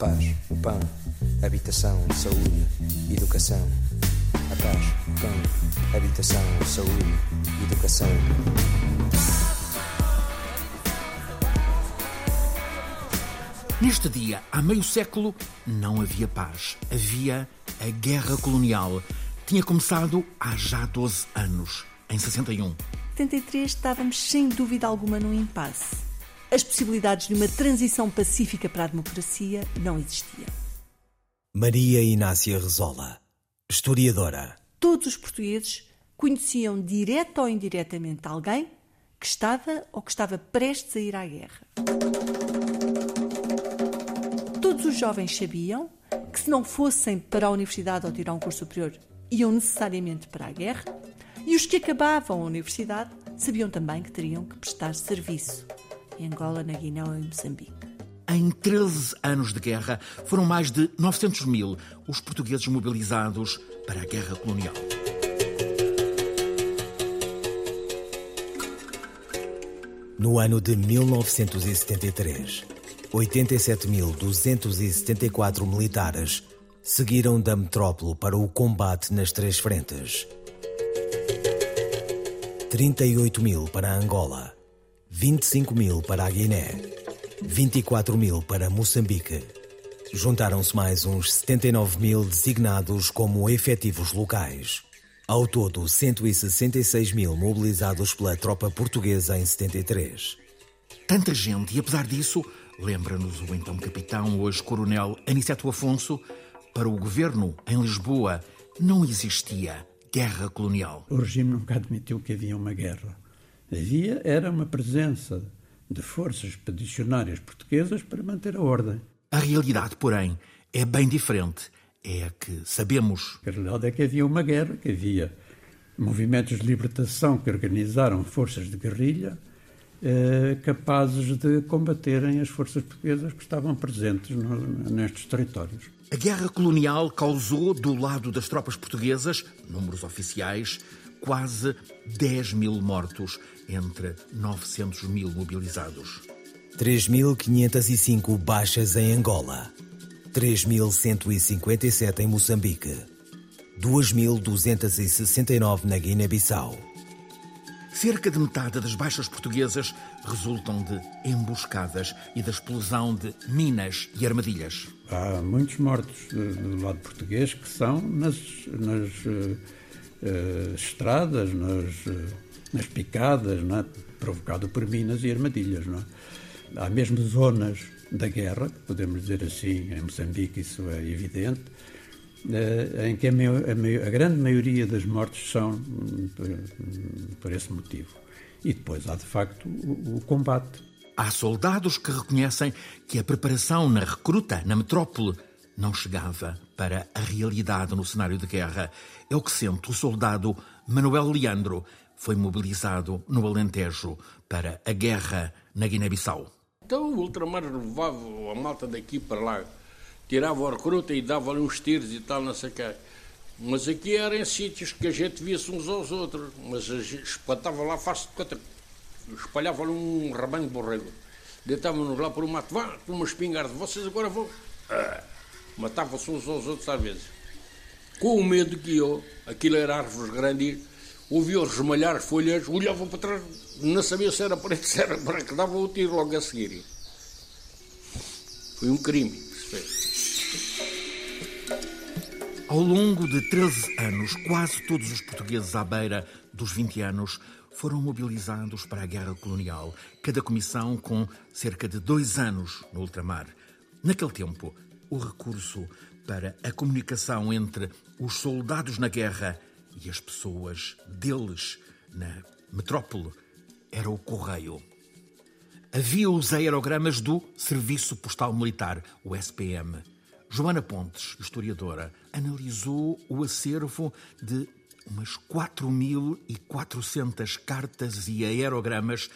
paz, o pão, habitação, saúde, educação. A paz, o pão, habitação, saúde, educação. Neste dia, há meio século, não havia paz. Havia a guerra colonial. Tinha começado há já 12 anos, em 61. 73 estávamos sem dúvida alguma num impasse. As possibilidades de uma transição pacífica para a democracia não existiam. Maria Inácia Rezola, historiadora. Todos os portugueses conheciam direta ou indiretamente alguém que estava ou que estava prestes a ir à guerra. Todos os jovens sabiam que se não fossem para a universidade ou tirar um curso superior, iam necessariamente para a guerra, e os que acabavam a universidade sabiam também que teriam que prestar serviço em Angola, na Guiné ou em Moçambique. Em 13 anos de guerra, foram mais de 900 mil os portugueses mobilizados para a guerra colonial. No ano de 1973, 87.274 militares seguiram da metrópole para o combate nas três frentes. 38 mil para Angola, 25 mil para a Guiné, 24 mil para Moçambique. Juntaram-se mais uns 79 mil designados como efetivos locais. Ao todo, 166 mil mobilizados pela tropa portuguesa em 73. Tanta gente, e apesar disso, lembra-nos o então capitão, hoje coronel Aniceto Afonso, para o governo em Lisboa não existia guerra colonial. O regime nunca admitiu que havia uma guerra. Havia era uma presença de forças expedicionárias portuguesas para manter a ordem. A realidade, porém, é bem diferente. É a que sabemos. A realidade é que havia uma guerra, que havia movimentos de libertação que organizaram forças de guerrilha eh, capazes de combaterem as forças portuguesas que estavam presentes no, nestes territórios. A guerra colonial causou, do lado das tropas portuguesas, números oficiais, quase 10 mil mortos, entre 900 mil mobilizados. 3.505 baixas em Angola, 3.157 em Moçambique, 2.269 na Guiné-Bissau. Cerca de metade das baixas portuguesas resultam de emboscadas e da explosão de minas e armadilhas. Há muitos mortos do lado português que são nas, nas uh, uh, estradas, nas, uh, nas picadas, é? provocado por minas e armadilhas. É? Há mesmo zonas da guerra, podemos dizer assim, em Moçambique isso é evidente, em que a, a, a, grande maioria das mortes são por, por, esse motivo. E depois há, de facto, o, o, combate. Há soldados que reconhecem que a preparação na recruta, na metrópole, não chegava para a realidade no cenário de guerra. É o que sente o soldado Manuel Leandro, foi mobilizado no Alentejo para a guerra na Guiné-Bissau. Então o ultramar levava a malta daqui para lá tirava a recruta e dava-lhe uns tiros e tal, não sei o quê. Mas aqui eram em sítios que a gente via-se uns aos outros, mas espantava lá fácil de conta, espalhava-lhe um rabanho de borrego. Deitavam-nos lá por um mato, vá, uma espingarda, vocês agora vão. Ah, Matavam-se uns aos outros às vezes. Com o medo que eu, aquilo era árvores grandes, ouvia resmalhar folhas, olhavam para trás, não sabia se era preto, se era branco, davam o tiro logo a seguir. Foi um crime que se fez. Ao longo de 13 anos, quase todos os portugueses à beira dos 20 anos foram mobilizados para a guerra colonial, cada comissão com cerca de dois anos no ultramar. Naquele tempo, o recurso para a comunicação entre os soldados na guerra e as pessoas deles na metrópole era o correio. Havia os aerogramas do Serviço Postal Militar, o SPM. Joana Pontes, historiadora, analisou o acervo de umas 4.400 cartas e aerogramas,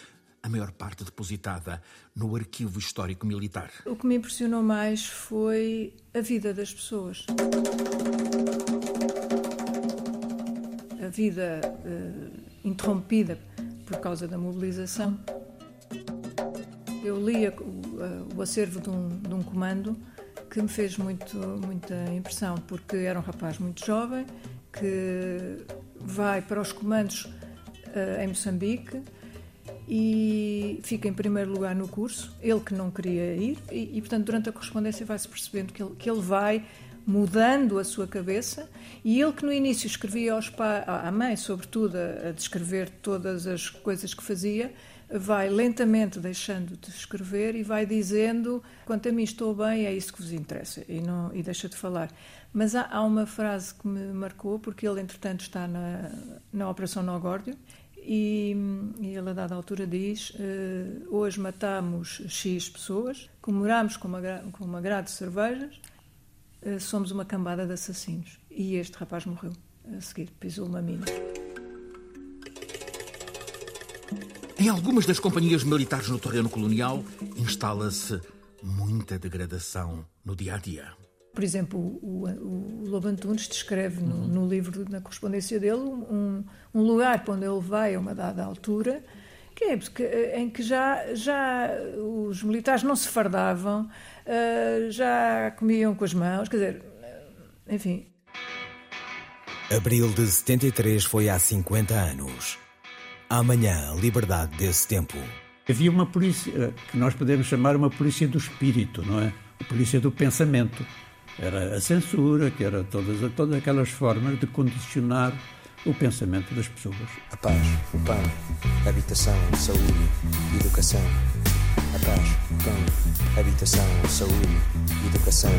a maior parte depositada no Arquivo Histórico Militar. O que me impressionou mais foi a vida das pessoas. A vida uh, interrompida por causa da mobilização. Eu lia o, uh, o acervo de um, de um comando que me fez muito, muita impressão, porque era um rapaz muito jovem que vai para os comandos uh, em Moçambique e fica em primeiro lugar no curso, ele que não queria ir, e, e portanto, durante a correspondência vai-se percebendo que ele, que ele vai mudando a sua cabeça, e ele que no início escrevia aos pa à mãe, sobretudo, a, a descrever todas as coisas que fazia, vai lentamente deixando de escrever e vai dizendo: quanto a mim estou bem, é isso que vos interessa, e, não, e deixa de falar. Mas há, há uma frase que me marcou, porque ele, entretanto, está na, na Operação Nogórdio, e, e ele, a dada altura, diz: uh, Hoje matamos X pessoas, comemoramos com uma, com uma grade de cervejas, uh, somos uma cambada de assassinos. E este rapaz morreu a seguir, pisou uma mina. Em algumas das companhias militares no terreno colonial, instala-se muita degradação no dia a dia. Por exemplo, o, o, o Lobo Antunes descreve no, uhum. no, livro, na correspondência dele, um, um, lugar para onde ele vai a uma dada altura, que é porque, eh, em que já, já os militares não se fardavam, uh, já comiam com as mãos, quer dizer, eh, enfim. Abril de 73 foi há 50 anos. Amanhã, a liberdade desse tempo. Havia uma polícia que nós podemos chamar uma polícia do espírito, não é? A polícia do pensamento era a censura, que era todas, todas aquelas formas de condicionar o pensamento das pessoas. A paz, o pão, a habitação, saúde, educação. A paz, o pão, a habitação, saúde, educação.